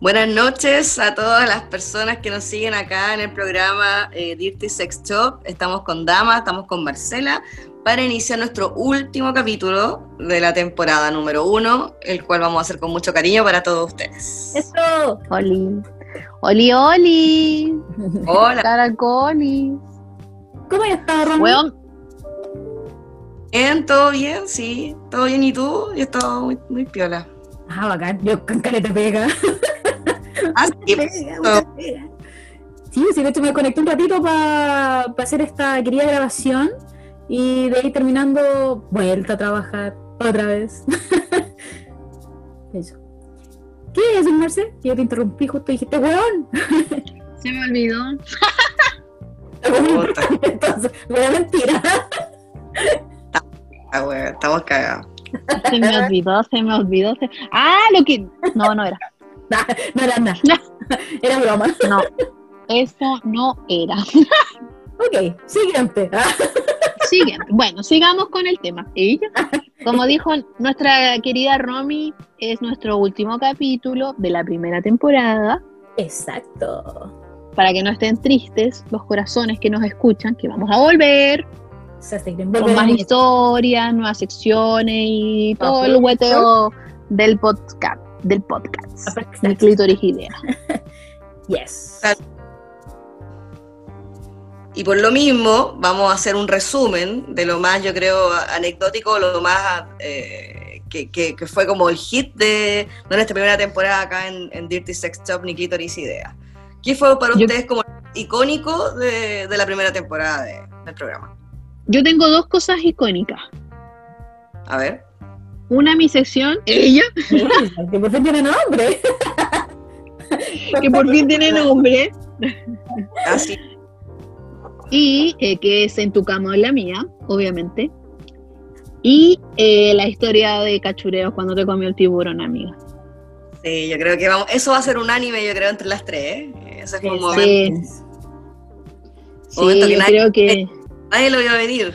Buenas noches a todas las personas que nos siguen acá en el programa eh, Dirty Sex Shop. Estamos con Dama, estamos con Marcela para iniciar nuestro último capítulo de la temporada número uno, el cual vamos a hacer con mucho cariño para todos ustedes. Eso, Oli. Oli, Oli. Hola. Caracolis. ¿Cómo estás, Romy? Weón, Bien, todo bien, sí, todo bien. ¿Y tú? Yo estaba muy, muy piola. Ah, bacán. Yo con caleta pega. Ah, sí, Pega, mucha pega. Sí, sí, de hecho me conecté un ratito para hacer esta querida grabación y de ahí terminando, vuelta a trabajar otra vez. Eso. ¿Qué es, Marce? Yo te interrumpí justo y dijiste, weón. se me olvidó. Entonces, weón, mentira. Estamos cagados. Se me olvidó, se me olvidó. se- Ah, lo que. No, no era. No era nada. Era broma. No. Eso no era. Ok, siguiente. Siguiente. Bueno, sigamos con el tema. Ella, como dijo nuestra querida Romy, es nuestro último capítulo de la primera temporada. Exacto. Para que no estén tristes los corazones que nos escuchan, que vamos a volver se con más historias, nuevas secciones y todo el hueteo del podcast. Del podcast. Del clítoris idea. Yes. Y por lo mismo, vamos a hacer un resumen de lo más, yo creo, anecdótico, lo más eh, que, que- que fue como el hit de, de nuestra primera temporada acá en, en Dirty Sex Shop, ni Clitoris Idea. ¿Qué fue para Yo- ustedes como icónico de, de la primera temporada de- del programa? Yo tengo dos cosas icónicas. A ver. Una, mi sección, ella, que por fin tiene nombre. que por fin tiene nombre, Así. y eh, que es En tu cama o en la mía, obviamente. Y eh, la historia de cachureos cuando te comió el tiburón, amiga. Sí, yo creo que vamos, eso va a ser un anime, yo creo, entre las tres. ¿eh? Ese fue un momento. Sí. Sí, Momento que nadie- creo que Nadie lo vio venir.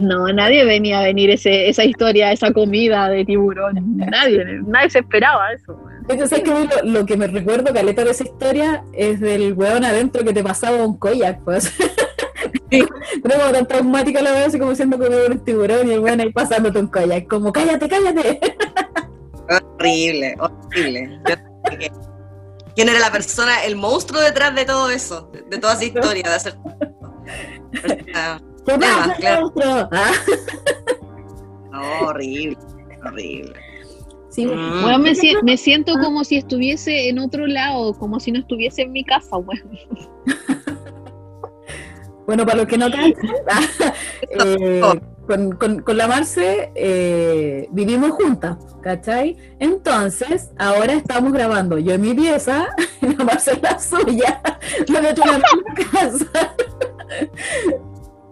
No, nadie venía a venir ese, esa historia, esa comida de tiburón. Nadie, nadie se esperaba eso. Entonces, que lo, lo que me recuerdo, caleta de esa historia, es del weón adentro que te pasaba un koyak, pues. Sí. Pero como tan traumática la vez, así como siendo comido un tiburón y el weón ahí pasándote un koyak, como cállate, cállate. Horrible, horrible. Yo creo que- ¿Quién era la persona, el monstruo detrás de todo eso? De, de toda esa historia, de hacer. Ah, ¿Qué pasa, claro. monstruo? Ah, no, horrible, horrible. sí, Mm. Bueno, me, si- me siento como si estuviese en otro lado, como si no estuviese en mi casa, weón. Bueno, para los que no cachan, eh, con, con- con la Marce eh, vivimos juntas, ¿cachai? Entonces, ahora estamos grabando yo en mi pieza, la Marce en la suya, lo hecho en la misma casa.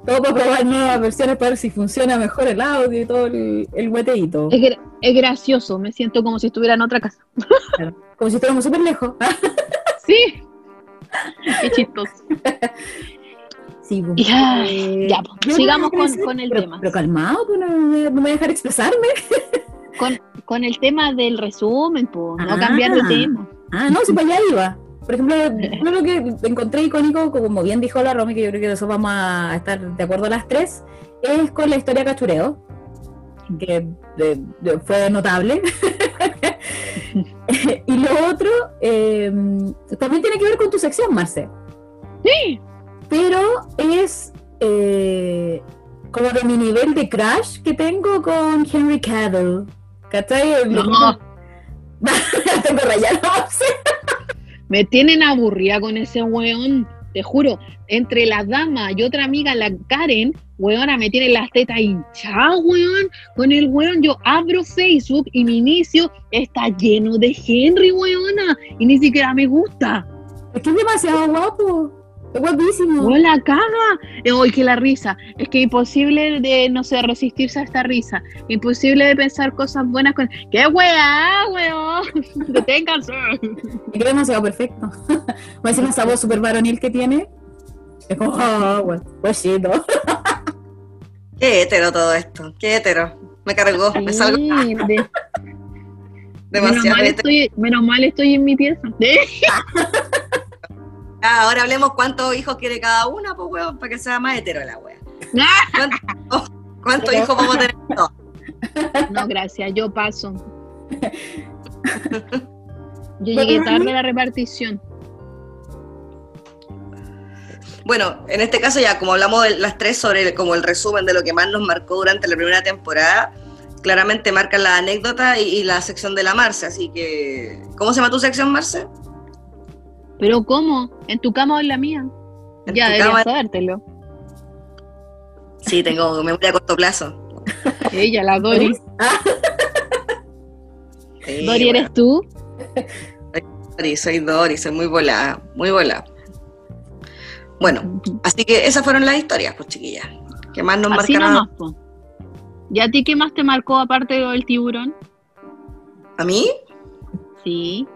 Todo para probar nuevas versiones para ver si funciona mejor el audio y todo el, el hueteíto. Es, gra- es gracioso, me siento como si estuviera en otra casa. Como si estuviéramos súper lejos. Sí. Qué chistoso. Sí, pues. Ya, Eh, ya, pues, yo sigamos con- con el pero- tema. Pero calmado, pues no, me- no me voy a dejar expresarme. Con, con el tema del resumen, pues, no Ah. cambiar de tema. Ah, no, si para allá iba. Por ejemplo, uno lo que encontré icónico, como bien dijo la Romy, que yo creo que de eso vamos a estar de acuerdo las tres, es con la historia cachureo, que de- de- fue notable. y lo otro eh, también tiene que ver con tu sección, Marce. Sí. Pero es eh, como de mi nivel de crush que tengo con Henry Cavill. ¿Cachai? No. tengo rayado. Me tienen aburrida con ese weón, te juro. Entre la dama y otra amiga, la Karen, weona, me tienen las tetas hinchadas, weón. Con el weón yo abro Facebook y mi inicio está lleno de Henry, weona. Y ni siquiera me gusta. Es que es demasiado guapo. Es guapísimo. Weón, la caga. Eh, Hoy que la risa. Es que imposible de, no sé, resistirse a esta risa. Imposible de pensar cosas buenas con... ¡Qué weá, weón! Deténganse. Es que es demasiado perfecto. Más encima esa voz súper varonil que tiene. Es como, oh, hue- huesito. Qué hetero todo esto, qué hetero. Me cargó, me salgo. Sí, de- Menos Demasiado. mal, estoy, menos mal estoy en mi pieza. Ah, ahora hablemos cuántos hijos quiere cada una, pues, weón, para que sea más hetero la wea. ¿Cuántos, cuántos hijos vamos a tener? No. No, gracias, yo paso. Yo llegué tarde a la repartición. Bueno, en este caso ya, como hablamos de las tres sobre el- como el resumen de lo que más nos marcó durante la primera temporada, claramente marcan la anécdota y, y la sección de la Marce, así que... ¿Cómo se llama tu sección, Marce? ¿Pero cómo? ¿En tu cama o en la mía? En ya, deberías cama. sabértelo. Sí, tengo memoria a corto plazo. Ella, la Dori. Sí, Dori, bueno, ¿eres tú? Dori, soy Dori, soy muy volada, muy volada. Bueno, así que esas fueron las historias, pues chiquillas. que más nos Así marcaron nomás. ¿Y a ti qué más te marcó aparte del tiburón? a mí. Sí.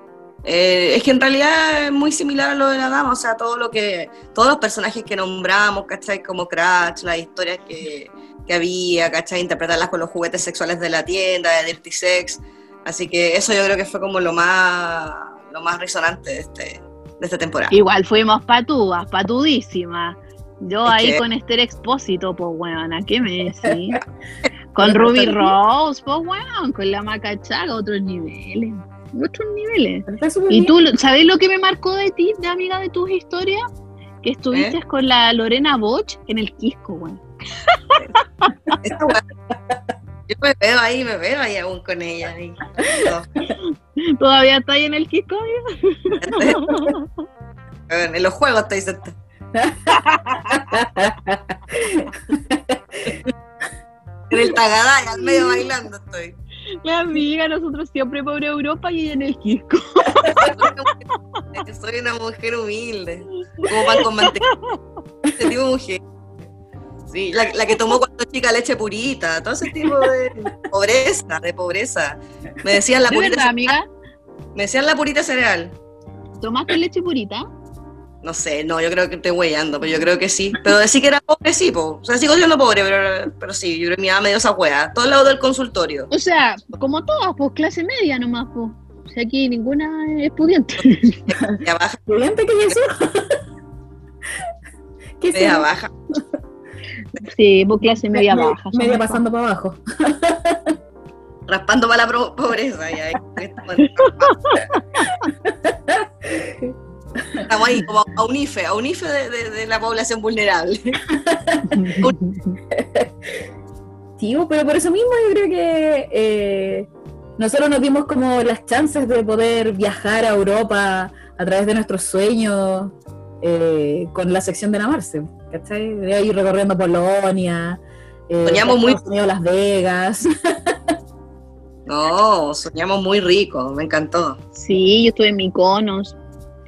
Eh, es que en realidad es muy similar a lo de la dama, o sea, todo lo que, todos los personajes que nombramos, ¿cachai? Como Crash, las historias que, que había, ¿cachai? Interpretarlas con los juguetes sexuales de la tienda, de Dirty Sex. Así que eso yo creo que fue como lo más, lo más resonante de, este, de esta temporada. Igual fuimos patúas, patudísimas. Yo Es ahí que- con Esther Expósito, pues weón, ¿a qué me decís? con Ruby Rose, pues weón, con la Macachaga, otros niveles. Otros niveles. ¿Y tú, sabes lo que me marcó de ti, de amiga de tus historias? Que estuviste ¿Eh? con la Lorena Boch en el Quisco, weá- Yo me veo ahí, me veo ahí aún con ella. ahí. No, ¿Todavía está ahí en el Quisco, amiga? en los juegos estoy sentada. En el Tagaday, al medio bailando estoy. La amiga, nosotros siempre por Europa y en el Quisco. Soy una mujer humilde, como pan con mantequilla. Ese tipo de mujer. Sí, la, la que tomó cuando chica leche purita, todo ese tipo de pobreza, de pobreza. Me decían la ¿De purita, verdad, amiga? me decían la purita cereal. ¿Tomaste leche purita? No sé, no, yo creo que estoy huellando, pero yo creo que sí. Pero decir que era pobre, sí, po. O sea, sigo siendo pobre, pero, pero sí, yo creo que mi mamá me dio esa hueá. Todo el lado del consultorio. O sea, como todas, pues clase media nomás, pues. O sea, aquí ninguna es pudiente. Media baja, ¿Estudiante qué es eso? ¿Qué es media baja. Sí, pues clase media Me- baja. Media pasando para abajo. Raspando para la pro- pobreza. Ya, Estamos ahí, como a un IFE, a un IFE de, de- de la población vulnerable. Sí, pero por eso mismo yo creo que eh, nosotros nos dimos como las chances de poder viajar a Europa a través de nuestros sueños eh, con la sección de la Marce, ¿cachai? De ir recorriendo Polonia, eh, Soñamos muy- Unidos, Las Vegas. No, soñamos muy rico, me encantó. Sí, yo estuve en Mykonos.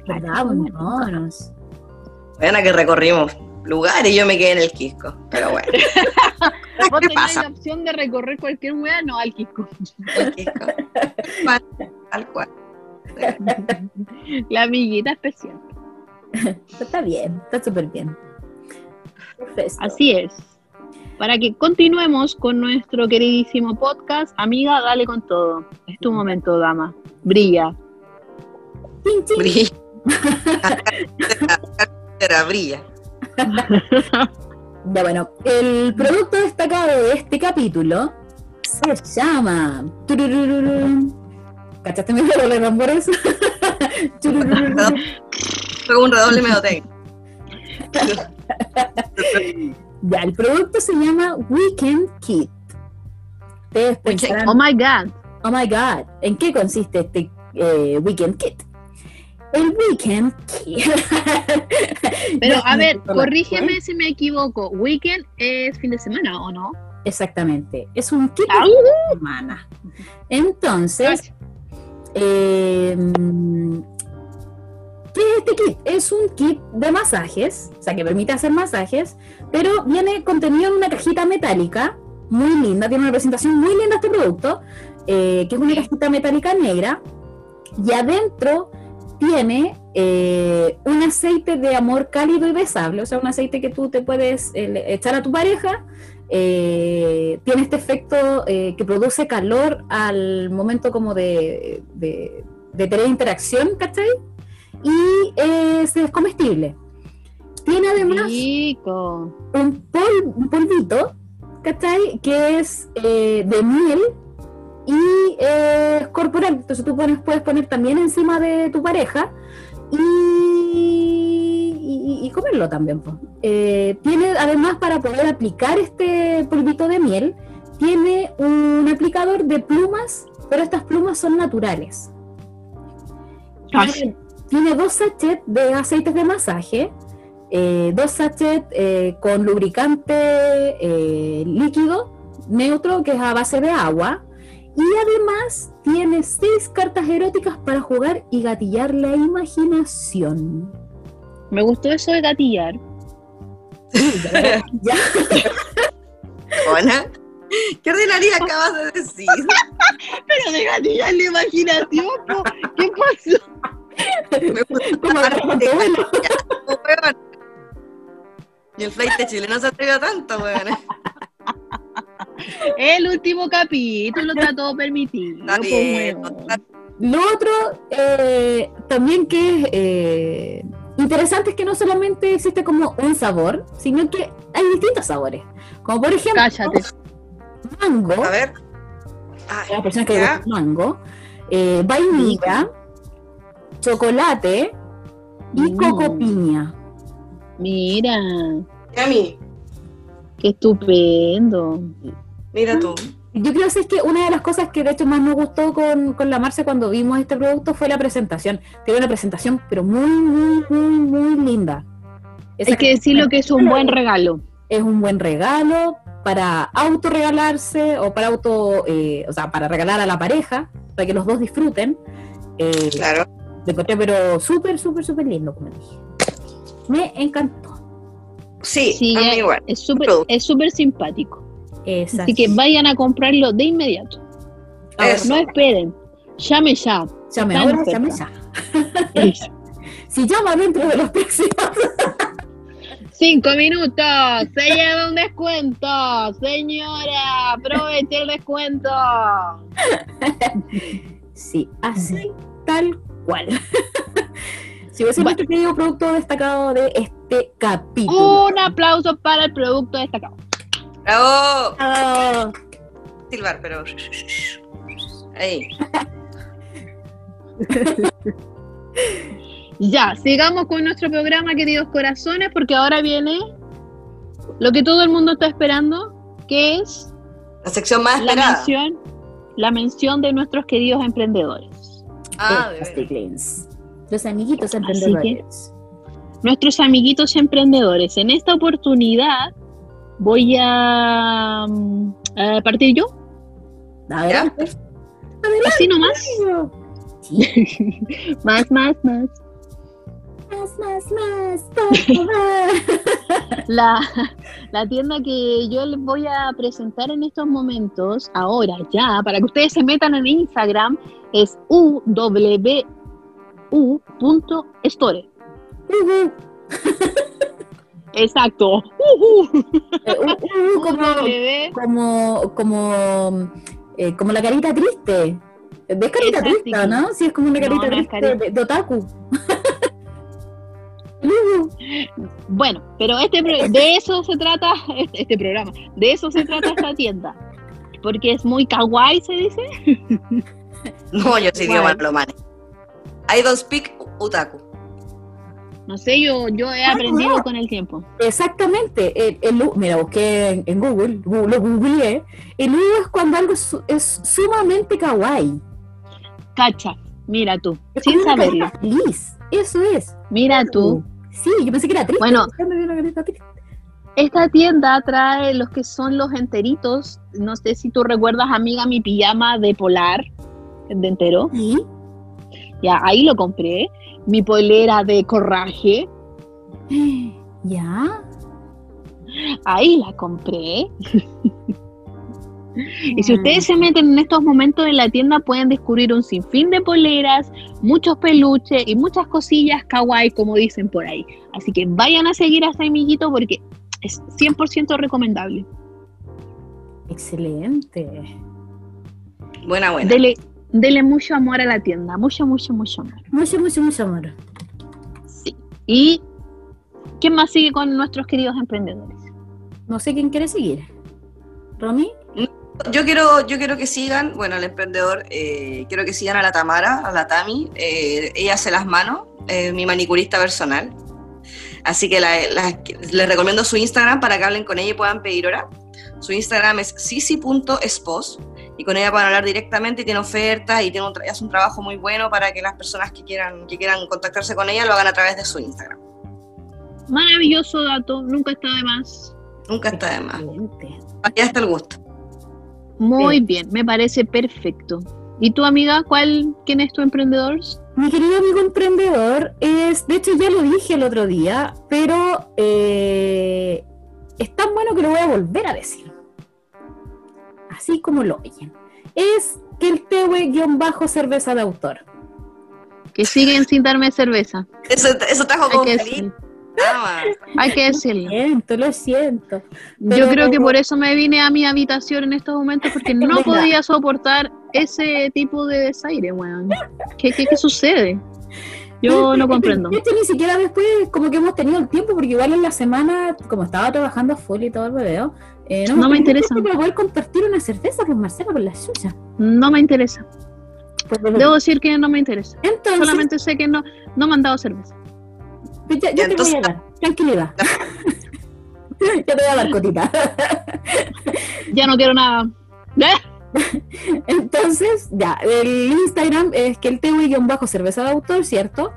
¿Verdad? Vámonos. Bueno, que recorrimos lugares y yo me quedé en el Quisco, pero bueno, Vos ¿Qué tenías pasa? la opción de recorrer cualquier hueá, no al Quisco. el Quisco. Tal cual. La amiguita especial. Está bien, está súper bien. Perfecto. Así es. Para que continuemos con nuestro queridísimo podcast, amiga, dale con todo. Es tu momento, dama. Brilla. Brilla. Era brilla. Ya bueno, el producto destacado de este capítulo se llama. ¿Cachaste mi juego de? Tururururu. Fue un redoble medio técnico. ya, el producto se llama Weekend Kit. Pensarán, Oh my God. oh my god, ¿en qué consiste este Weekend Kit? El Weekend. Pero a ver, corrígeme si me equivoco. Weekend es fin de semana, ¿o no? Exactamente, es un kit Ah, de semana. Entonces, Eh, ¿Qué es este kit? Es un kit de masajes, o sea, que permite hacer masajes, pero viene contenido en una cajita metálica, muy linda, tiene una presentación muy linda este producto, eh, que es una cajita metálica negra, y adentro tiene eh, un aceite de amor cálido y besable, o sea, un aceite que tú te puedes eh, echar a tu pareja eh, tiene este efecto eh, que produce calor al momento como de, de, de tener interacción, ¿cachai? Y es, es comestible. Tiene además Rico. un, pol- un polvito, ¿cachai? Que es eh, de miel y eh, corporal. Entonces tú pones, puedes poner también encima de tu pareja y, y- y comerlo también. Eh, tiene además para poder aplicar este polvito de miel, tiene un aplicador de plumas, pero estas plumas son naturales. Tiene, tiene dos sachets de aceites de masaje, eh, dos sachets eh, con lubricante líquido neutro que es a base de agua y además tiene seis cartas eróticas para jugar y gatillar la imaginación. Me gustó eso de gatillar. Ya. Hola. ¿Qué ordinaria acabas de decir? Pero de gatillar la imaginación, po. ¿qué pasó? Me tu vuelo. weón. Y el flight chileno se atrevió tanto, weón. El último capítulo está todo permitido. Está pues, está- Lo otro eh, también que es eh, interesante es que no solamente existe como un sabor, sino que hay distintos sabores. Como por ejemplo, Cállate. mango. A ver. Ay, a las personas que mango, eh, vainilla, chocolate y Mm. coco piña. Mira, y a mí, qué estupendo. Mira tú. Yo creo que es que una de las cosas que de hecho más nos gustó con, con la Marce cuando vimos este producto fue la presentación. Tiene una presentación pero muy, muy, muy, muy linda. Esa Hay que decirlo que es un buen regalo. es un buen regalo para autorregalarse o para auto, eh, o sea, para regalar a la pareja, para que los dos disfruten. Eh, Claro. Lo encontré pero súper, súper, súper lindo, como dije. Me encantó. Sí, Sí, a mí ya- igual. Es súper Producto. es súper simpático. Así que vayan a comprarlo de inmediato. Eso. No esperen. Llame ya. Llame ahora, oferta. llame ya. Si llama dentro de los próximos. Cinco minutos. Se lleva un descuento. Señora, aproveche el descuento. Sí, así tal cual. Si es nuestro querido producto destacado de este capítulo. Un aplauso para el producto destacado. Bravo. Ah, Silbar, pero. Ahí. Ya, sigamos con nuestro programa, queridos corazones, porque ahora viene lo que todo el mundo está esperando, que es La sección más la esperada. mención, la mención de nuestros queridos emprendedores. Ah, de. Los amiguitos Así emprendedores. Nuestros amiguitos emprendedores. En esta oportunidad voy a, mm, a partir yo, Adelante. así nomás. Sí. Más, más, más. Más, más, más. La, la tienda que yo les voy a presentar en estos momentos, ahora ya, para que ustedes se metan en Instagram, es uwu.store. Ujú. Exacto. Uh, uh, como, como, como, eh, como la carita triste. ¿Ves carita Exacto. triste, no? Sí, es como una carita no es triste carita. de, de otaku. Bueno, pero este pro- de eso se trata este, este programa, de eso se trata esta tienda. Porque es muy kawaii, se dice. No, yo sí digo Igual. malo, man. I don't speak utaku. No sé, yo, yo he Ah, aprendido no. con el tiempo. Exactamente. El, el mira, busqué en, en Google, lo googleé. El U es cuando algo es, su- es sumamente kawaii. Cacha, mira tú, Es sin saberlo. feliz. Eso es. Mira tú. Sí, yo pensé que era triste. Bueno. Esta tienda trae los que son los enteritos. No sé si tú recuerdas, amiga, mi pijama de polar, de entero. Sí. Ya, ahí lo compré. Mi polera de corraje, Ya. ahí la compré. Y si ustedes se meten en estos momentos en la tienda, pueden descubrir un sinfín de poleras, muchos peluches y muchas cosillas kawaii, como dicen por ahí. Así que vayan a seguir a este amiguito porque es 100% recomendable. Excelente. Buena, buena. Dele, dele mucho amor a la tienda, mucho, mucho, mucho amor. Mucho, mucho, mucho amor. Sí. ¿Y quién más sigue con nuestros queridos emprendedores? No sé quién quiere seguir. ¿Romy? Yo quiero, yo quiero que sigan, bueno, el emprendedor, eh, quiero que sigan a la Tamara, a la Tami. eh, ella hace las manos, eh, mi manicurista personal. Así que la- la- les recomiendo su Instagram para que hablen con ella y puedan pedir hora. Su Instagram es sisi.espos y con ella pueden hablar directamente y tiene ofertas y tiene un hace un trabajo muy bueno para que las personas que quieran, que quieran contactarse con ella lo hagan a través de su Instagram. Maravilloso dato, nunca está de más. Nunca está de más. Ya está el gusto. Muy bien, me parece perfecto. ¿Y tu amiga, cuál, quién es tu emprendedor? Mi querido amigo emprendedor es, de hecho ya lo dije el otro día, pero eh, es tan bueno que lo voy a volver a decir. Así como lo oyen. Es que el bajo cerveza de autor. Que siguen sin darme cerveza. Eso, eso trajo Hay con hay que decirlo. Lo siento, lo siento. Yo creo que por eso me vine a mi habitación en estos momentos, porque no podía soportar ese tipo de desaire, weón. ¿Qué, qué, qué sucede? Yo no comprendo. De hecho, ni siquiera después como que hemos tenido el tiempo, porque igual en la semana, como estaba trabajando a full y todo el bebé, eh, No me interesa. Para poder compartir una cerveza con Marcela, con la suya. No me interesa. Pues. Debo decir que no me interesa. Entonces, Solamente sé que no, no me han dado cerveza. Pues ya, ya te voy a dar, tranquilidad. ya te voy a dar cotita. Ya no quiero nada. ¡Eh! Entonces, ya, el Instagram es que el bajo cerveza de autor, ¿cierto?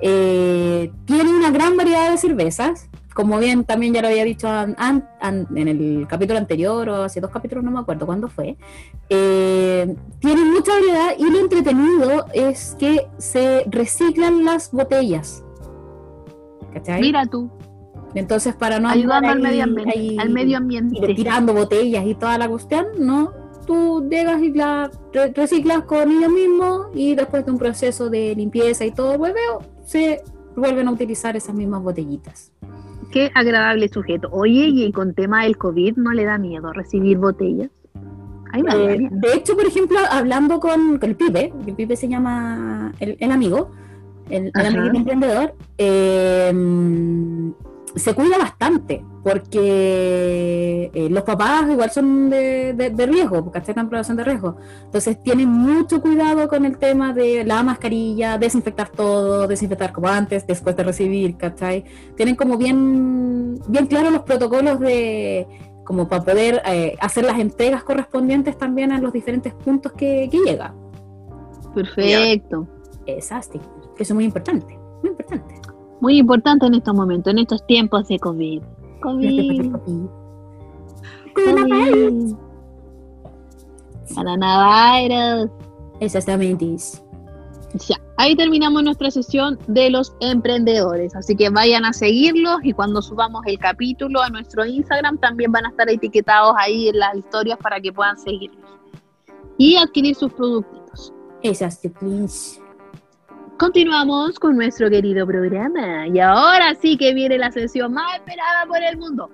Eh, tiene una gran variedad de cervezas. Como bien también ya lo había dicho an- an- an- en el capítulo anterior o hace dos capítulos, no me acuerdo cuándo fue. Eh, tiene mucha variedad y lo entretenido es que se reciclan las botellas. ¿Cachai? Mira tú, Entonces, para no andar al medio ambiente. al medio ambiente. tirando botellas y toda la cuestión, no. Tú llegas y la re- reciclas con ellos mismos y después de un proceso de limpieza y todo hueveo, se vuelven a utilizar esas mismas botellitas. Qué agradable sujeto. Oye, y con tema del COVID, ¿no le da miedo recibir botellas? Ay, Eh, de hecho, por ejemplo, hablando con, con el Pipe, el Pipe se llama el, el amigo, el, el amigo emprendedor, eh, se cuida bastante porque eh, los papás igual son de, de, de riesgo, porque están en de riesgo. Entonces tienen mucho cuidado con el tema de la mascarilla, desinfectar todo, desinfectar como antes, después de recibir, ¿cachai? Tienen como bien, bien claros los protocolos de como para poder eh, hacer las entregas correspondientes también a los diferentes puntos que, que llega. Perfecto. Exacto. Eso es muy importante, muy importante. Muy importante en estos momentos, en estos tiempos de COVID. COVID. Coronavirus. Exactamente. Ya, ahí terminamos nuestra sesión de los emprendedores. Así que vayan a seguirlos y cuando subamos el capítulo a nuestro Instagram también van a estar etiquetados ahí en las historias para que puedan seguirlos y adquirir sus productitos. Exacto, please. Continuamos con nuestro querido programa y ahora sí que viene la sesión más esperada por el mundo.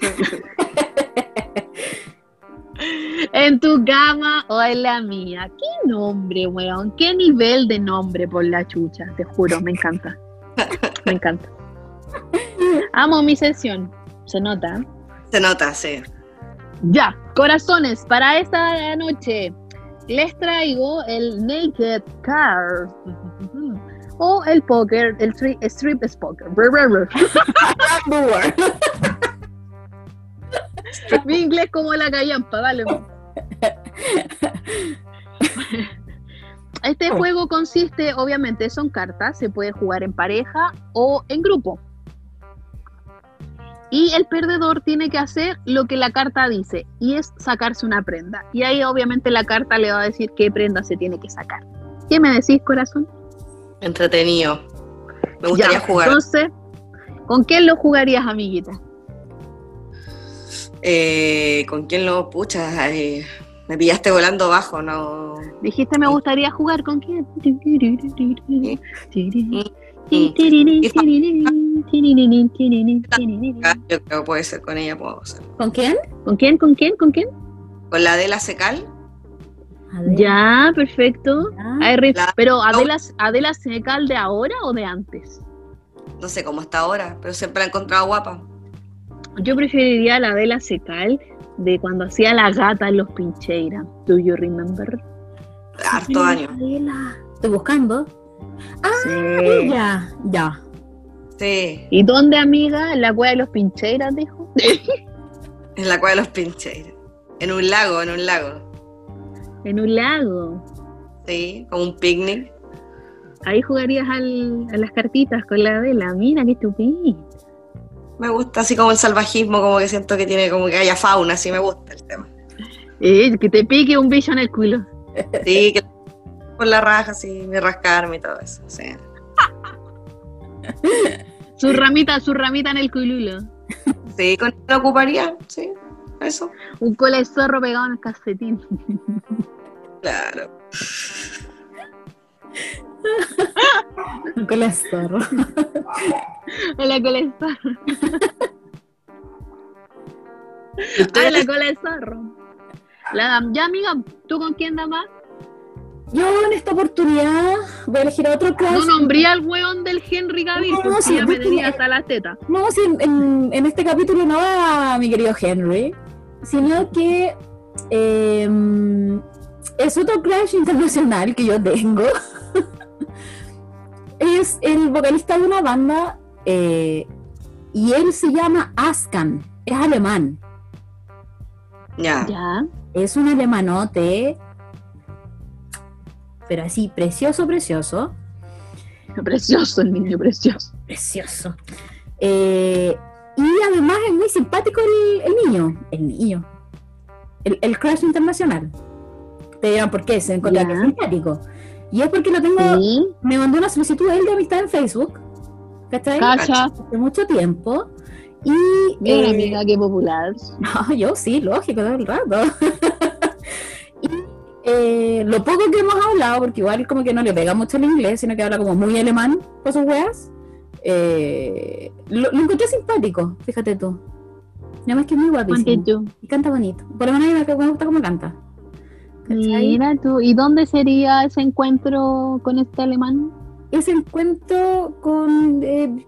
en tu cama o en la mía. ¿Qué nombre, weón? ¿Qué nivel de nombre por la chucha? Te juro, me encanta. Me encanta. Amo mi sesión. Se nota. Se nota, sí. Ya, corazones, para esta noche les traigo el Naked Card o el poker, el tri- strip es brr. Mi inglés como la callampa, dale. Este juego consiste, obviamente, son cartas, se puede jugar en pareja o en grupo. Y el perdedor tiene que hacer lo que la carta dice, y es sacarse una prenda. Y ahí obviamente la carta le va a decir qué prenda se tiene que sacar. ¿Qué me decís, corazón? Entretenido. Me gustaría Ya, jugar. Entonces, ¿con quién lo jugarías, amiguita? Eh, ¿Con quién lo puchas? Ay, me pillaste volando bajo, no. Dijiste me gustaría jugar con quién. Yo creo que puede ser con ella, puedo hacerlo. ¿Con quién? ¿Con quién? ¿Con quién? ¿Con quién? Con la Adela Secal. Adela. Ya, perfecto. Ya. Ay, Ri- La- pero Adela, Adela Senecal de ahora o de antes? No sé cómo está ahora, pero siempre la he encontrado guapa. Yo preferiría la Adela Secal de cuando hacía la gata en los Pincheiras. Do you remember? Harto años. Adela. Estoy buscando. Sí. Ya, ya. Sí, ¿Y dónde, amiga? En la cueva de los Pincheiras, dijo. en la cueva de los pincheiros. En un lago, en un lago. En un lago. Sí, como un picnic. Ahí jugarías al- a las cartitas con la Adela. Mira, qué estupendo. Me gusta así como el salvajismo, como que siento que tiene como que haya fauna, así me gusta el tema. Eh, que te pique un bicho en el culo. Sí, que por la raja, así, me rascarme y todo eso. Sí. Su ramita, su ramita en el cululo. Sí, con lo ocuparía, sí, eso. Un cola de zorro pegado en el calcetín. Claro. Con la zorro. En la cola de zorro. ¿Y Ah, la cola de zorro. La, ya, amiga, ¿tú con quién damas? Yo en esta oportunidad voy a elegir a otro No crush. nombré al weón del Henry Cavill, No, porque sí, ya me tenía hasta las tetas. No, sí, en, en- en este capítulo no va mi querido Henry, sino que eh, es otro crush internacional que yo tengo. es el vocalista de una banda eh, y él se llama Askan, es alemán. Ya. Ya. Es un alemanote, pero así, precioso, precioso. Precioso el niño, precioso. Precioso. Eh, y además es muy simpático el, el niño. El niño. El, el crush internacional. Te dirán por qué, se encuentra que es simpático. Y es porque lo tengo, Sí. me mandó una solicitud él de amistad en Facebook. ¿Cachai? Cacha. Hace mucho tiempo. Y Mira, eh, amiga, qué popular. no, yo sí, lógico, todo el rato. y eh, lo poco que hemos hablado, porque igual como que no le pega mucho el inglés, sino que habla como muy alemán con sus weas, eh, lo, lo encontré simpático, fíjate tú. Nada más que es muy guapísimo. Y canta bonito. Por lo menos me gusta cómo canta. ¿Cachai? Mira tú. ¿Y dónde sería ese encuentro con este alemán? Ese encuentro con... eh,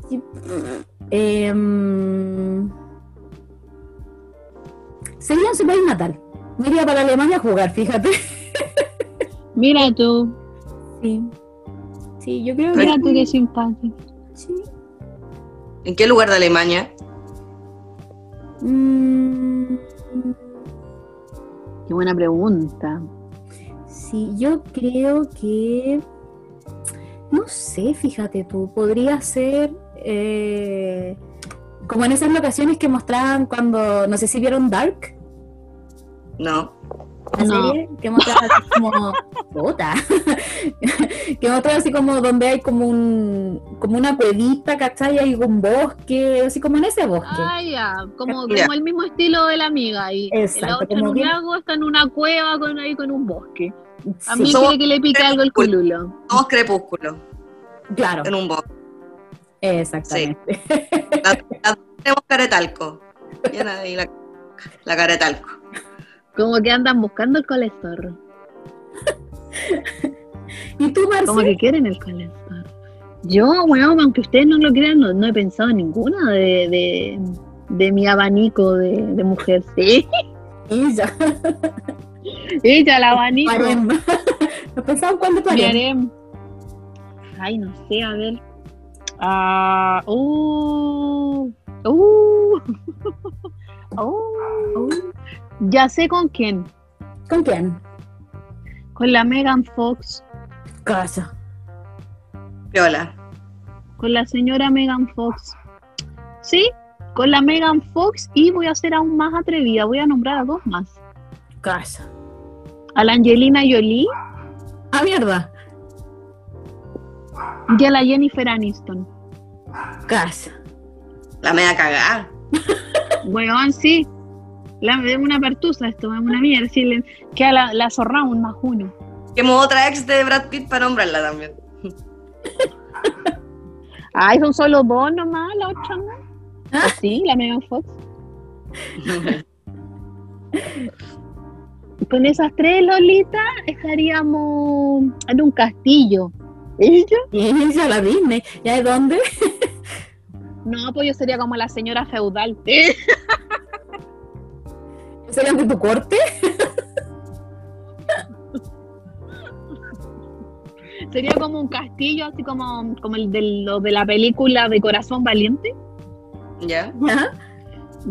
em, sería en su país natal. Me iría para Alemania a jugar, fíjate. Mira tú. Sí. Sí, yo creo Mira que tú qué simpático. Sí. ¿En qué lugar de Alemania? Mm, Qué buena pregunta. sí, yo creo que no sé, fíjate tú, podría ser eh, como en esas locaciones que mostraban cuando, no sé si vieron Dark, No. La No. serie, que mostraba así como puta, que mostraba así como donde hay como un como una cuevita, ¿cachai? Hay un bosque, así como en ese bosque. Ah, ya. Como, como el mismo estilo de la amiga. Y Exacto, la otra en un bien- lago, está en una cueva con ahí con un bosque. A Sí, mí quiere que le pique algo el cululo. Somos crepúsculo, claro, en un bosque. exactamente. La- la- tenemos caretalco. La, la caretalco. Como que andan buscando el colesterol. ¿Y tú, Marce? Como que quieren el colesterol. Yo, bueno, aunque ustedes no lo crean, no, no he pensado en ninguna de, de, de mi abanico de, de mujer. Sí, Ella. ella, el abanico. Harem. ¿Has pensado en cuándo tu. Ay, no sé, a ver. Ah, uh, uh, uh. Ya sé con quién. ¿Con quién? Con la Megan Fox. Casa. Viola. Con la señora Megan Fox. Sí, con la Megan Fox y voy a ser aún más atrevida. Voy a nombrar a dos más. Casa. A la Angelina Jolie Ah, mierda. y a la Jennifer Aniston. Casa. La media cagada. Weón, sí. La, es una pertusa esto, es una mierda. Le, queda la, la zorramos más uno. Quemo otra ex de Brad Pitt para nombrarla también. Ay, son solo dos nomás, la otra no. Ah. Sí, la Megan Fox. con esas tres lolitas estaríamos en un castillo. ¿Y yo? Y la Disney. ¿Ya de dónde? No, pues yo sería como la señora feudal. ¿Serían de tu corte? Sería como un castillo, así como, como el de, lo de la película de Corazón Valiente. ¿Ya? ¿Ya?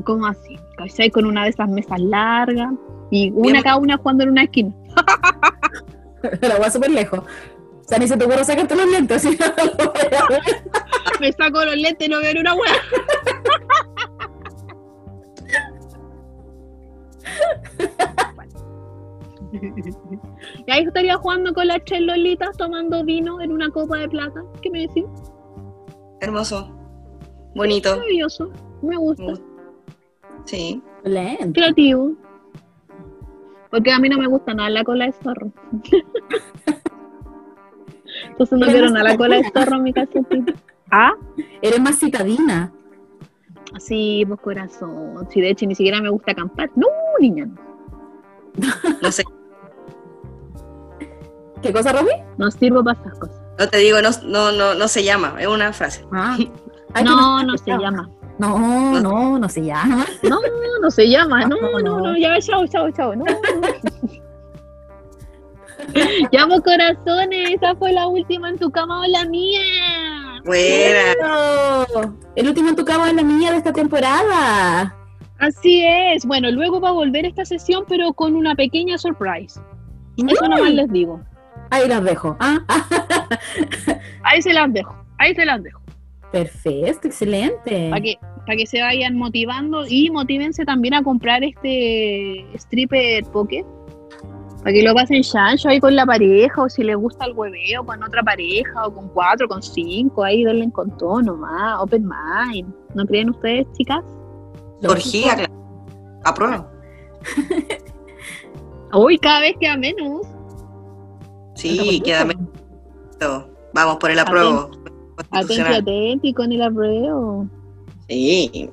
Como así, ¿cachai? Con una de esas mesas largas. Y una Bien. cada una jugando en una esquina. La voy súper lejos. O sea, ni se te ocurre sacarte los lentes. así no lo voy a ver. Me saco los lentes y no veo una hueá. Y ahí estaría jugando con las tres lolitas tomando vino en una copa de plata. ¿Qué me decís? Hermoso. Bonito. Maravilloso. Me gusta. Sí. Lento. Creativo. Porque a mí no me gusta nada la cola de zorro. Entonces no quiero nada la cola de zorro en mi calcetín. ¿Ah? Eres más citadina. Sí, pues corazón. Si de hecho ni siquiera me gusta acampar. No, niña. no. Sé. ¿Qué cosa, Romy? No sirvo para esas cosas. No te digo, no, no, no, no se llama. Es una frase. Ah. Ay, no, no se llama. No, no, no se llama. No, no se llama. No, No, no, no. no. Ya, chao, chao, chao. No. Llamo corazones. Esa fue la última en tu cama o la mía. Buena. El último en tu cama es la niña de esta temporada. Así es. Bueno, luego va a volver esta sesión, pero con una pequeña surprise. Eso nomás les digo. Ahí las dejo. Ah, ah, Ahí se las dejo. Ahí se las dejo. perfecto, excelente. Para que, para que se vayan motivando y motívense también a comprar este stripper pocket. Para que lo pasen chancho ahí con la pareja, o si les gusta el hueveo con otra pareja, o con cuatro, con cinco, ahí denle con todo nomás, open mind. ¿No creen ustedes, chicas? Orgía, claro. Apruebo. Uy, cada vez queda menos. Sí, queda menos. Vamos por el apruebo. Atenti, atenti con el apruebo. Sí,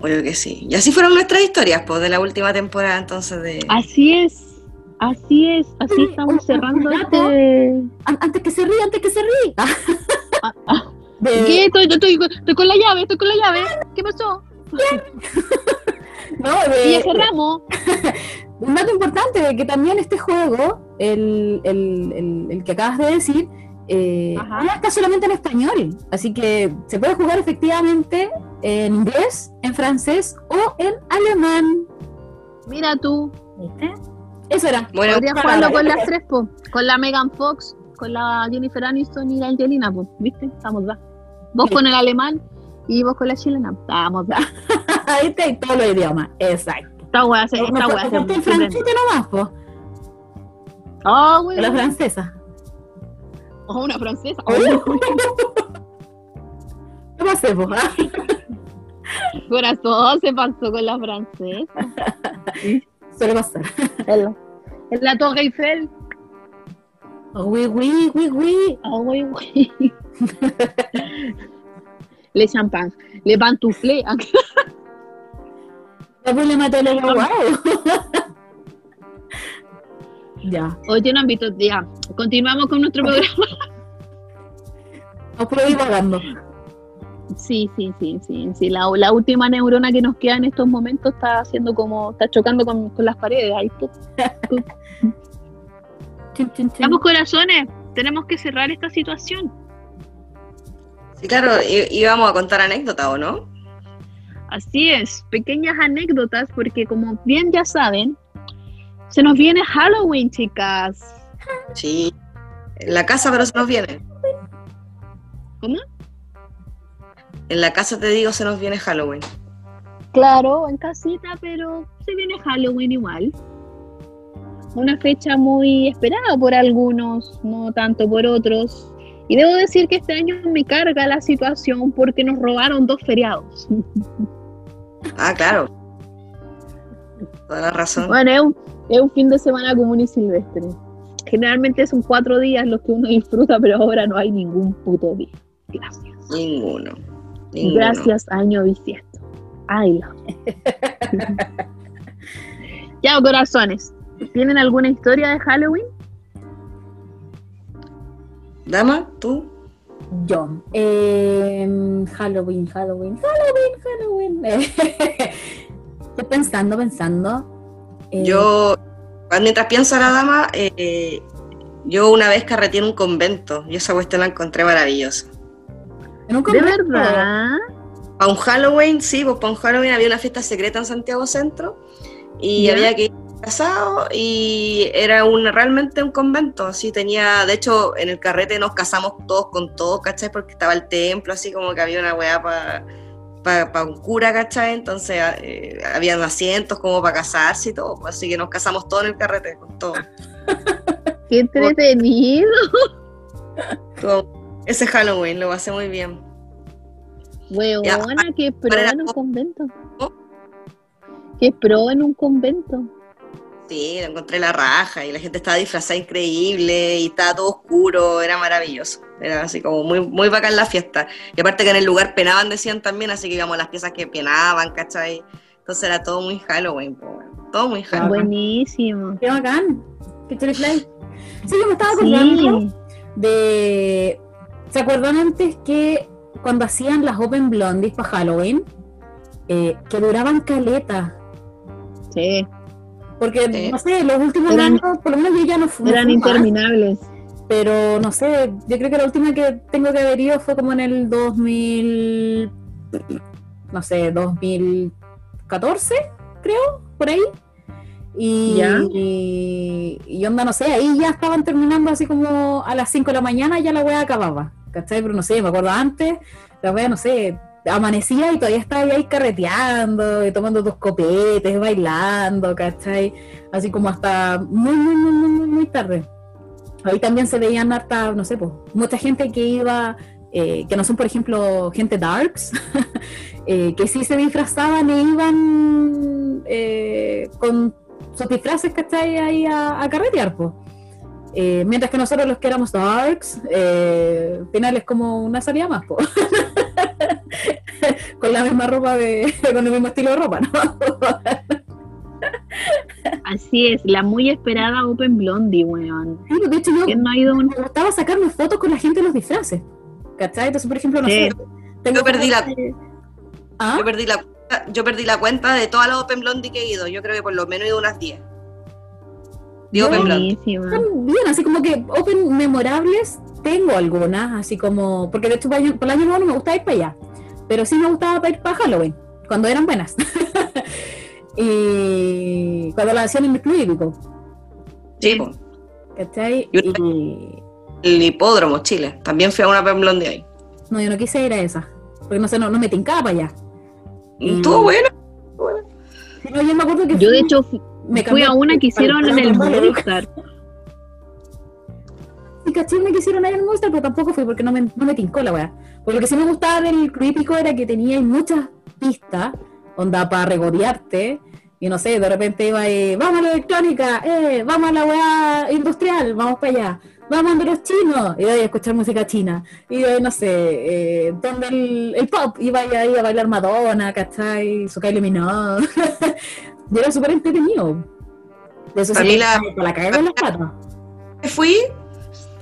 obvio que sí. Y así fueron nuestras historias, pues, de la última temporada, entonces, de... Así es, así es, así Sí, estamos cerrando este... An- Antes que se ría, antes que se ría. Ah, ah. De- ¿Qué? Estoy, estoy, estoy con la llave, estoy con la llave. ¿Qué pasó? no, Y ya de, cerramos. un dato importante de que también este juego, el, el- el- el que acabas de decir, eh, no está solamente en español, así que se puede jugar efectivamente en inglés, en francés o en alemán. Mira tú, ¿Viste? Eso era. Bueno, podrías para- jugarlo con las tres, po. con la Megan Fox, con la Jennifer Aniston y la Angelina, po. ¿viste? Estamos da. Vos Sí. con el alemán y vos con la chilena. Estamos da. Ahí está, y todos los idiomas. Exacto. Esta wea se, esta me se el francés nomás, po, Oh, güey. la francesa. Oh, una francesa. ¿Qué pasé, po? Corazón se pasó con la francesa. Suele pasar. En la, la Torre Eiffel. Oui, oui, oui, oui. Oh, güey, güey. Le champagne, le pantouflé. Después le mató el guau. Ya, no han visto, ya. Continuamos con nuestro programa. nos puedo ir pagando. Sí, sí, sí, sí. sí. La, la última neurona que nos queda en estos momentos está haciendo como, está chocando con, con las paredes. Ahí tú. Pues, corazones, tenemos que cerrar esta situación. sí, claro, íbamos a contar anécdotas, ¿o no? Así es, pequeñas anécdotas, porque como bien ya saben, se nos viene Halloween, chicas. Sí. En la casa, pero se nos viene. ¿Cómo? En la casa, te digo, se nos viene Halloween. Claro, en casita, pero se viene Halloween igual. Una fecha muy esperada por algunos, no tanto por otros. Y debo decir que este año me carga la situación porque nos robaron dos feriados. Ah, claro. Toda la razón. Bueno, es un, es un fin de semana común y silvestre. Generalmente son cuatro días los que uno disfruta, pero ahora no hay ningún puto día. Gracias. Ninguno. Ninguno. Gracias, año bisiesto. Ay, la. ya, corazones. ¿Tienen alguna historia de Halloween? Dama, tú. Yo. Eh, Halloween, Halloween, Halloween, Halloween. Estoy pensando, pensando. Eh, Yo, mientras piensa la dama, eh, yo una vez carreteé en un convento y esa cuestión la encontré maravillosa. ¿En un ¿De verdad? Para un Halloween, sí, pues para un Halloween había una fiesta secreta en Santiago Centro y había que ir casado y era un realmente un convento, así tenía, de hecho en el carrete nos casamos todos con todos, ¿cachai? Porque estaba el templo, así como que había una weá para un cura, ¿cachai? Entonces eh, habían asientos como para casarse y todo, pues, así que nos casamos todos en el carrete, con todo. Qué entretenido. todo. Ese Halloween lo pasé muy bien. Weona, que pro en un convento. ¿Oh? Que pro en un convento. Sí, lo encontré la raja y la gente estaba disfrazada increíble y estaba todo oscuro, era maravilloso. Era así como muy, muy bacán la fiesta. Y aparte que en el lugar penaban, decían también, así que íbamos las piezas que penaban, ¿cachai? Entonces era todo muy Halloween, po, todo muy Halloween. Buenísimo. Qué bacán. Qué chorifly. Sí, yo me estaba acordando Sí. de. ¿Se acuerdan antes que cuando hacían las Open Blondies para Halloween? eh, que duraban caleta. Sí, Porque, Sí. no sé, los últimos Eran- años, por lo menos yo ya no fui. eran interminables. Pero no sé, yo creo que la última que tengo que haber ido fue como en el 2000. No sé, 2014, creo, por ahí. Y, Ya. y, y onda, no sé, ahí ya estaban terminando así como a las 5 de la mañana, ya la wea acababa. ¿Cachai? Pero no sé, me acuerdo antes, la wea, no sé, amanecía y todavía estaba ahí carreteando, y tomando tus copetes, bailando, ¿cachai? Así como hasta muy, muy, muy, muy, muy tarde. Ahí también se veían harta, no sé, pues, mucha gente que iba, eh, que no son, por ejemplo, gente darks, eh, que sí se disfrazaban e iban eh, con sus disfraces, ¿cachai? Ahí a, a carretear, pues. Eh, mientras que nosotros los que éramos darks, eh, al final es como una salida más, pues. con la misma ropa de, con el mismo estilo de ropa, ¿no? Así es, la muy esperada Open Blondie, weón. Sí, de hecho yo ¿Quién no ha ido un... me gustaba sacarme fotos con la gente de los disfraces. ¿Cachai? Entonces, por ejemplo, no Sí. sé. tengo Yo perdí la- de- ¿Ah? Yo perdí la yo perdí la cuenta de todas las Open Blondie que he ido. Yo creo que por lo menos he ido unas 10. De Open Blondie. Buenísima. Bien, así como que Open memorables tengo algunas, así como. Porque de hecho, para el año nuevo no me gustaba ir para allá. Pero sí me gustaba para ir para Halloween, cuando eran buenas. y cuando las hacían en el club hípico, Sí. ¿cachai? Y. el hipódromo, Chile. También fui a una Open Blondie ahí. No, yo no quise ir a esa. Porque no sé, no, no me tincaba para allá. Estuvo bueno. Sí, no, yo me acuerdo que Yo de hecho me fui a una que hicieron en el. Movistar. Sí, caché me quisieron ir al Monster, pero tampoco fui porque no me, no me tincó la weá. Porque lo que sí me gustaba del club hípico era que tenía muchas pistas, onda para regodearte, y no sé, de repente iba y, vamos a la electrónica, eh, vamos a la weá industrial, vamos para allá, vamos a los chinos, y iba a escuchar música china, y eh, no sé, eh, donde el, el pop, iba ahí a bailar Madonna, ¿cachai? Su Kylie Minogue, y era súper entretenido. De eso que la- para la caer de las patas. fui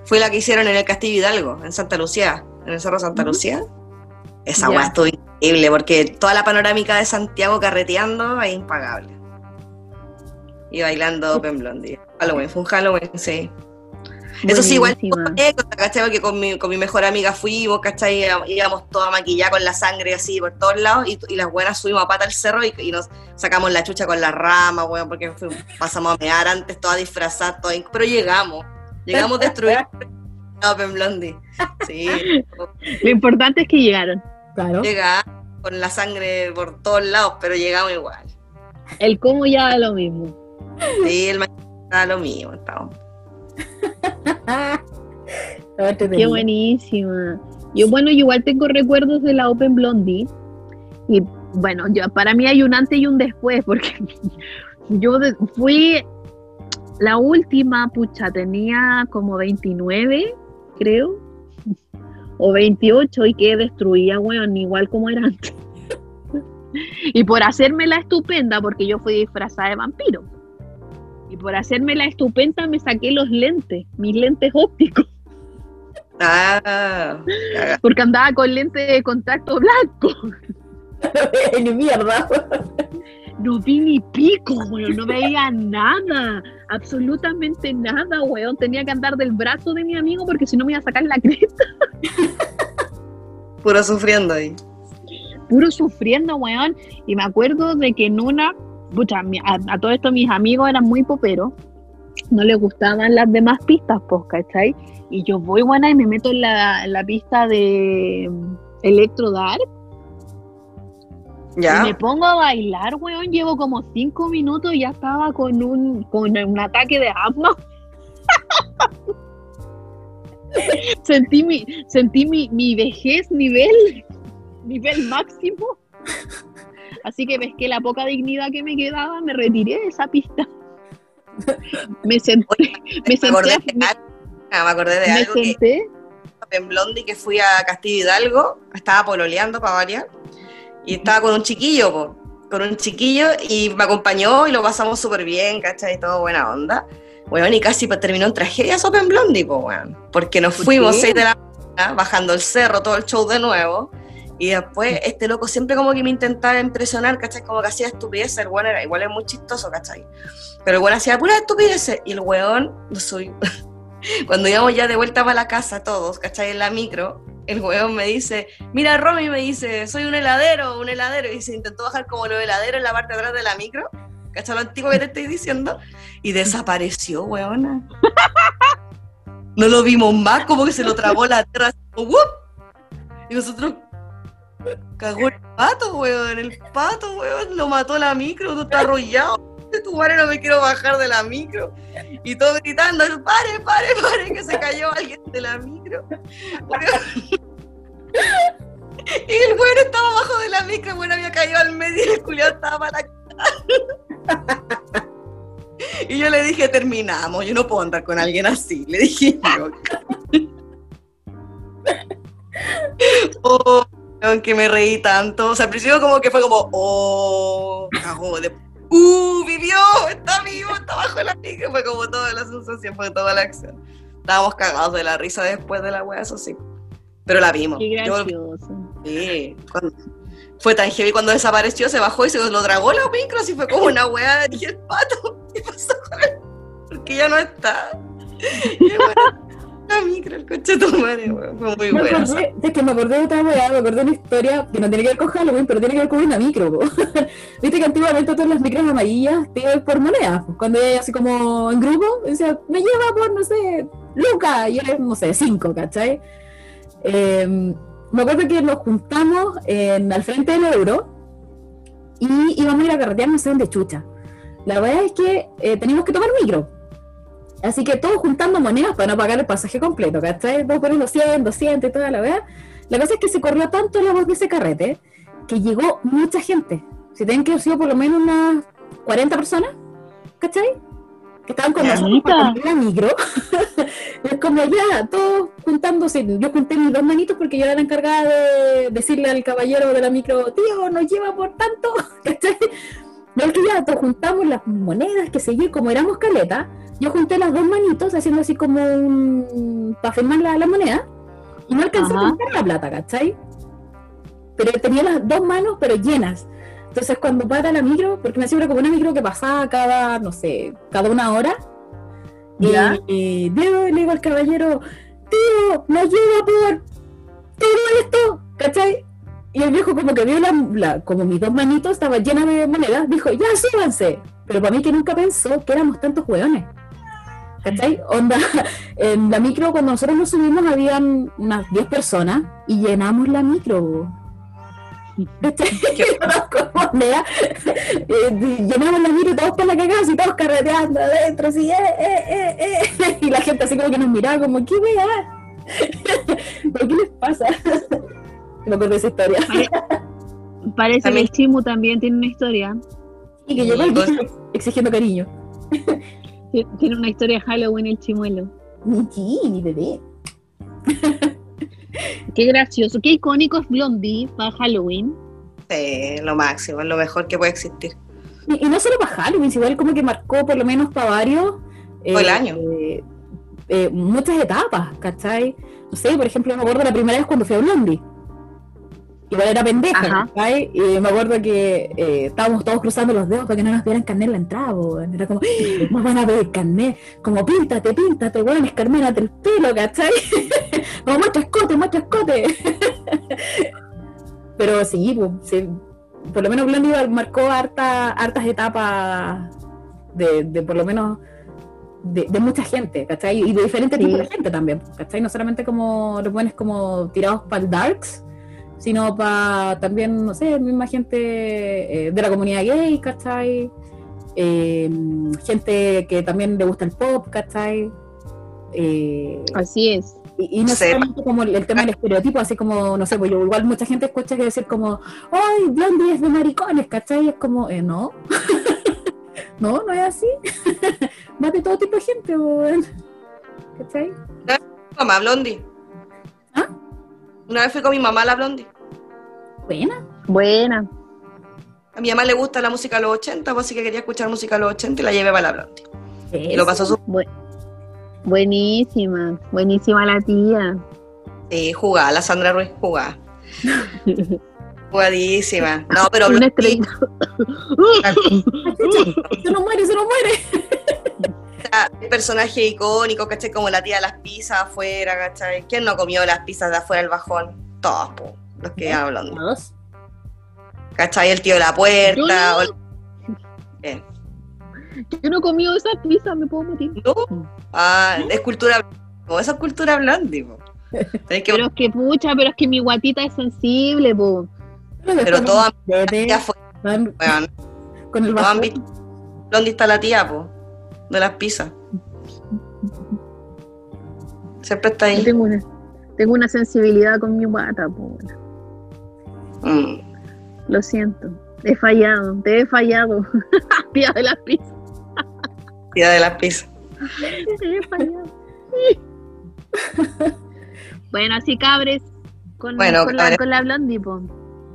fue la que hicieron en el Castillo Hidalgo, en Santa Lucía, en el Cerro Santa. Lucía. Esa weá estuvo increíble porque toda la panorámica de Santiago carreteando es impagable. Y bailando Open Blondie. Halloween, fue un Halloween, sí. Eso sí, igual ¿cachai? Porque con mi, con mi mejor amiga fuimos, ¿cachai? Íbamos toda maquillada con la sangre así por todos lados y, y las buenas subimos a pata al cerro y, y nos sacamos la chucha con las ramas, weón, porque fuimos- pasamos a mear antes, todas disfrazadas, todo, pero llegamos. Llegamos destruidos. Open Blondie. Sí, Lo importante es que llegaron. Claro. llegamos con la sangre por todos lados, pero llegamos igual. El cómo ya da lo mismo. Sí, el maquillaje estaba lo mismo, estábamos. Qué buenísima. Yo, bueno, yo igual tengo recuerdos de la Open Blondie. Y bueno, yo, para mí hay un antes y un después, porque yo fui la última, pucha, tenía como 29, creo, o 28 y quedé destruida, weón, igual como era antes. Y por hacerme la estupenda, porque yo fui disfrazada de vampiro. Y por hacerme la estupenda me saqué los lentes, mis lentes ópticos. Ah, caga. Porque andaba con lentes de contacto blanco. Ni mierda. No vi ni pico, weón. No veía nada. Absolutamente nada, weón. Tenía que andar del brazo de mi amigo porque si no me iba a sacar la cresta. puro sufriendo ahí. Puro sufriendo, weón. Y me acuerdo de que en una. Pucha, a, a todo esto mis amigos eran muy poperos. No les gustaban las demás pistas, pues, ¿cachai? Y yo voy, buena, y me meto en la, en la pista de mm, Electro Dark. Y ¿Ya? me pongo a bailar, weón. Llevo como cinco minutos y ya estaba con un, con un ataque de asma. sentí mi, sentí mi, mi vejez nivel, nivel máximo. Así que pesqué la poca dignidad que me quedaba, me retiré de esa pista. Me senté, me Me acordé senté, de algo, ah, me acordé de me algo que senté. en Blondie que fui a Castillo Hidalgo, estaba pololeando para variar, y estaba con un chiquillo, po, con un chiquillo, y me acompañó y lo pasamos súper bien, ¿cachai? Todo buena onda. Weón, y casi terminó en tragedia Sopa en Blondie, po, weón. Porque nos ¿Por fuimos qué? 6 de la mañana, bajando el cerro, todo el show de nuevo. Y después, este loco siempre como que me intentaba impresionar, ¿cachai? Como que hacía estupideces, el weón era igual es muy chistoso, ¿cachai? Pero el weón hacía puras estupideces, y el weón, no soy, cuando íbamos ya de vuelta para la casa todos, ¿cachai? En la micro, el weón me dice, mira Romy, me dice, soy un heladero, un heladero, y se intentó bajar como los heladeros en la parte de atrás de la micro, ¿cachai? Lo antiguo que te estoy diciendo, y desapareció, weona. No lo vimos más, como que se lo tragó la tierra, ¡wup! Y nosotros, cagó el pato, weón, el pato, weón, lo mató la micro, no está arrollado. Tu madre no me quiero bajar de la micro. Y todos gritando, pare, pare, pare, que se cayó alguien de la micro. Y el güero estaba abajo de la micro, el güero había caído al medio y el culiado estaba para acá. Y yo le dije, terminamos, yo no puedo andar con alguien así. Le dije yo. Oh, que me reí tanto. O sea, al principio como que fue como, oh, cagó. De, uh, vivió, está vivo, está bajo la micro. Fue como toda la sensación, fue toda la acción. Estábamos cagados de la risa después de la wea, eso sí. Pero la vimos. Qué Yo- gracioso. sí, cuando- fue tan heavy cuando desapareció, se bajó y se lo tragó la micro, así fue como una wea y el pato. ¿Qué pasó con él? Porque ya no está. Y bueno, la micro, el coche de tu madre, weón, fue muy acordé, es que me acordé de otra weá, me acordé de una historia que no tiene que ver con Halloween, pero tiene que ver con una micro. Viste que antiguamente todas las micros amarillas te iban por monedas. Cuando hay así como en grupo, decía, me lleva por, no sé, Luca, y no sé, cinco, ¿cachai? Eh, me acuerdo que nos juntamos en, al frente del euro y íbamos a ir a carretear no sé dónde chucha. La verdad es que eh, teníamos que tomar micro. Así que todos juntando monedas para no pagar el pasaje completo, ¿cachai? Todos poniendo 100, 200 y toda la verdad. La cosa es que se corrió tanto la voz de ese carrete que llegó mucha gente. Si tienen que haber sido por lo menos unas 40 personas, ¿cachai? Que estaban con nosotros para la micro. es como ya, todos juntándose. Yo junté mis dos manitos porque yo era la encargada de decirle al caballero de la micro, tío, nos lleva por tanto, ¿cachai? No es que ya todos juntamos las monedas, que seguí, como éramos caleta, yo junté las dos manitos haciendo así como un. para firmar la, la moneda y no alcancé a juntar la plata, ¿cachai? Pero tenía las dos manos, pero llenas. Entonces, cuando para la micro, porque me siempre como una micro que pasaba cada, no sé, cada una hora, ¿Ya? y, y digo- le digo al caballero, tío, me ayuda por todo esto, ¿cachai? Y el viejo como que vio la, la- como mis dos manitos estaban llenas de monedas, dijo, ya súbanse. Pero para mí que nunca pensó que éramos tantos hueones. ¿Cachai? Onda, en la micro cuando nosotros nos subimos habían unas 10 personas y llenamos la micro. Eh, llenamos la micro todos para la cagada, así todos carreteando adentro, así, eh, eh, eh, eh. Y la gente así como que nos miraba como, ¿qué wea? ¿Por qué les pasa? Me acuerdo de esa historia. Parece que el Chimu también tiene una historia. Y que llegó el Pues- exigiendo cariño. Ti- Tiene una historia de Halloween el chimuelo. Sí, mi bebé. Qué gracioso, qué icónico es Blondie para Halloween. Sí, lo máximo, es lo mejor que puede existir. Y, y no solo para Halloween, igual como que marcó por lo menos para varios. El año. eh, eh, muchas etapas, ¿cachai? No sé, por ejemplo, me acuerdo la primera vez cuando fui a Blondie. Igual era pendeja. ¿cachai? Y me acuerdo que eh, estábamos todos cruzando los dedos para que no nos dieran carnet en la entrada, weón. Era como, ¡Ah! nos van a pedir carnet. Como, píntate, píntate, weón, escarménate el pelo, ¿cachai? como, muestra escote, muestra escote. Pero sí, pues, sí, por lo menos Blondie marcó harta, hartas etapas de, de por lo menos de, de mucha gente, ¿cachai? Y de diferentes Sí. tipos de gente también, ¿cachai? No solamente como los buenos como tirados para el darks, sino para también, no sé, misma gente eh, de la comunidad gay, ¿cachai? Eh, gente que también le gusta el pop, ¿cachai? Eh, Así es. y, y no Sí. solamente como el, el tema del estereotipo, así como, no sé, pues yo, igual mucha gente escucha que decir como, ¡ay, Blondie es de maricones! ¿cachai? Y es como, eh, no. no, no es así. Va de todo tipo de gente. ¿cachai? Mamá Blondie. Una vez fui con mi mamá a la Blondie. Buena. Buena. A mi mamá le gusta la música de los 80, pues así que quería escuchar música de los 80 y la llevé para la Blondie. Y lo pasó Bu- buenísima. Buenísima la tía. sí, jugada, la Sandra Ruiz jugada. Jugadísima. No, pero Una Blondie, estrella. Se nos muere, se nos muere. El personaje icónico, ¿cachai? Como la tía de las pizzas afuera, ¿cachai? ¿Quién no comió las pizzas de afuera del bajón? Todos, po, los que hablan. Todos. ¿Cachai? El tío de la puerta. o- ¿Qué? Yo no he comido esa pizza, me puedo morir. ¿No? Ah, es cultura po, Esa es cultura blondie, po. Que Pero es que pucha, pero es que mi guatita es sensible, po. Pero, Pero todas con el. ¿Dónde está la tía, po? De las pizzas. Siempre está Yo ahí. tengo una, tengo una sensibilidad con mi guata, po. Mm. Lo siento. He fallado, te he fallado. Tía de las pizzas. Tía de las pizzas. Te he fallado. bueno, así cabres. Con, Bueno, con, la, con la blondie, po.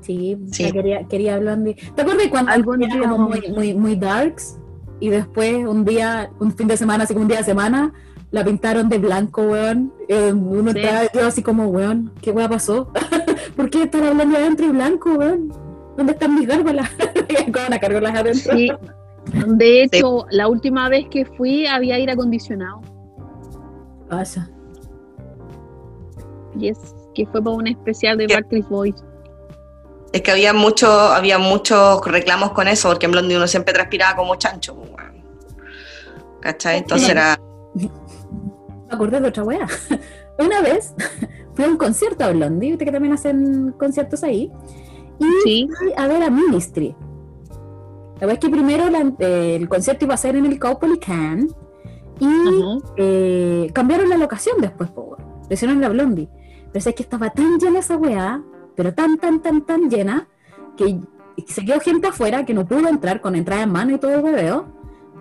Sí, Sí. quería, quería Blondie. ¿Te acuerdas cuando Algún era día como muy, muy, muy darks? Y después, un día, un fin de semana, así como un día de semana, la pintaron de blanco, weón. Eh, uno Sí. estaba yo así como, weón, ¿qué weón pasó? ¿Por qué están hablando adentro y blanco, weón? ¿Dónde están mis gárgolas? ¿Cómo van a cargarlas adentro? Sí. De hecho, la última vez que fui había aire acondicionado. Vaya. Y es que fue para un especial de. Backstreet Boys. Es que había mucho, había muchos reclamos con eso, porque en Blondie uno siempre transpiraba como chancho, weón. ¿Cachai? Entonces era. Me acordé de otra weá. Una vez fui a un concierto a Blondie, viste que también hacen conciertos ahí. Y Sí. fui a ver a Ministry. La verdad es que primero la- eh, el concierto iba a ser en el Caupolicán y eh, cambiaron la locación después, po. Lo hicieron en la Blondie. Pero es que estaba tan llena esa weá, pero tan, tan, tan, tan llena, que se quedó gente afuera que no pudo entrar con entrada en mano y todo el hueveo.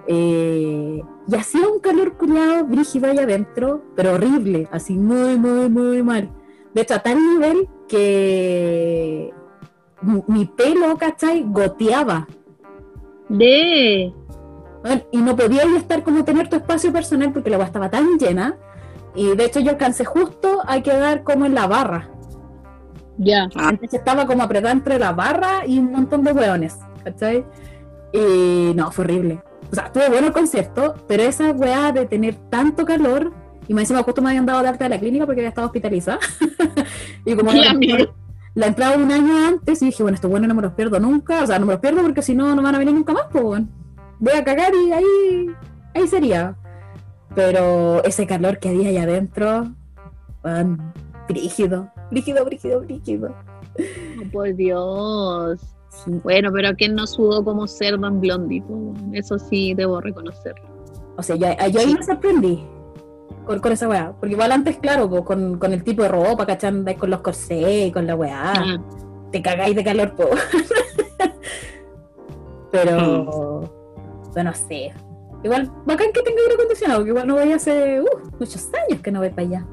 Eh, y hacía un calor culiado brígido allá adentro, pero horrible, así muy, muy, muy mal. De hecho, a tal nivel que mi, pelo, ¿cachai? Goteaba. De. Bueno, y no podía estar como tener tu espacio personal porque la agua estaba tan llena. Y de hecho yo alcancé justo a quedar como en la barra. Ya. Ah. Entonces estaba como apretada entre la barra y un montón de hueones, ¿cachai? Y no, fue horrible. O sea, tuve bueno el concierto, pero esa weá de tener tanto calor, y me encima justo me habían dado de alta de la clínica porque había estado hospitalizada. y como la, la entraba un año antes y dije, bueno, estos bueno no me los pierdo nunca, o sea, no me los pierdo porque si no, no van a venir nunca más, pues bueno. Voy a cagar y ahí, ahí sería. Pero ese calor que había allá adentro, weón, brígido, brígido, brígido, brígido. Oh, por Dios. Sí. Bueno, pero ¿quién no sudó como cerdo en Blondie? Eso sí debo reconocerlo. O sea, yo ahí Sí. me sorprendí con, con esa weá. Porque igual antes, claro, po, con, con el tipo de ropa, ¿cachai? Andáis con los corsés y con la weá. Ah, Te cagáis de calor, po. Pero, bueno, no sé. Igual, bacán que tenga aire acondicionado, que igual no voy hace uh, muchos años que no voy para allá.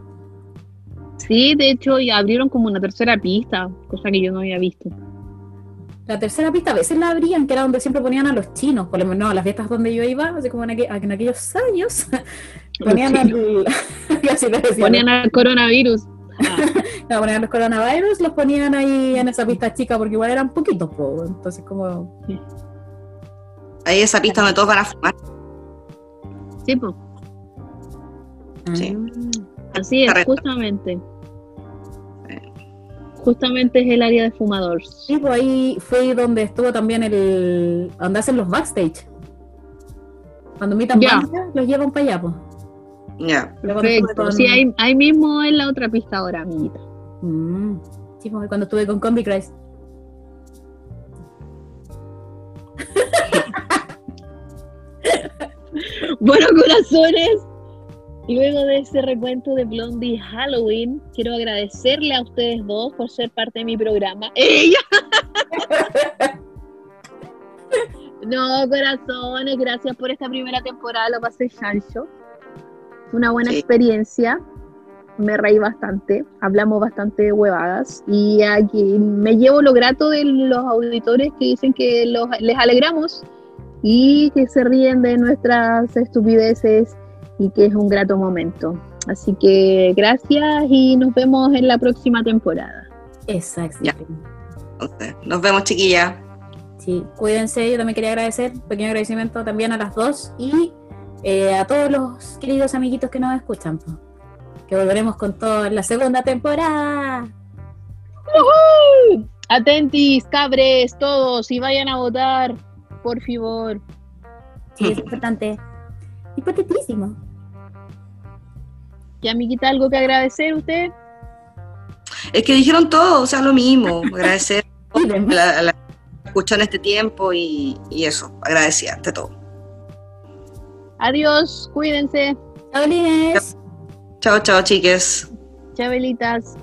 Sí, de hecho, ya abrieron como una tercera pista, cosa que yo no había visto. la tercera pista a veces la abrían, que era donde siempre ponían a los chinos, por lo menos no, las fiestas donde yo iba, así como en, aqu- en aquellos años, ponían al, Ponían al coronavirus. no, ponían los coronavirus, los ponían ahí en esa pista chica, porque igual eran poquitos, po, entonces como... Ahí esa pista donde todos van a fumar. Sí, pues. Sí. Así es, Correcto. justamente. Justamente es el área de fumadores. Sí, pues ahí fue donde estuvo también el... donde hacen los backstage. Cuando invitan bandas, los llevan para allá, pues. Ya. Perfecto. Sí, ahí, ahí mismo es la otra pista ahora, amiguita. Mm. Sí, pues, cuando estuve con Combi Christ. Bueno, corazones, luego de ese recuento de Blondie Halloween, quiero agradecerle a ustedes dos por ser parte de mi programa. ¡Ella! No, corazones, gracias por esta primera temporada, lo pasé chancho. Fue una buena Sí. experiencia, me reí bastante, hablamos bastante de huevadas y aquí me llevo lo grato de los auditores que dicen que los, les alegramos y que se ríen de nuestras estupideces y que es un grato momento. Así que gracias y nos vemos en la próxima temporada. Exacto. Ya. Nos vemos, chiquilla. Sí, cuídense. Yo también quería agradecer, pequeño agradecimiento también a las dos y eh, a todos los queridos amiguitos que nos escuchan. Que volveremos con todo en la segunda temporada. Atentis, cabres, todos, y vayan a votar, por favor. Sí, es importante. Importantísimo. ¿Y amiguita, algo que agradecer usted? Es que dijeron todo, o sea, lo mismo. Agradecer a la, a la que escuchó en este tiempo y, y eso, agradecida ante todo. Adiós, cuídense, Chao. Chao, chao, chiques. chabelitas.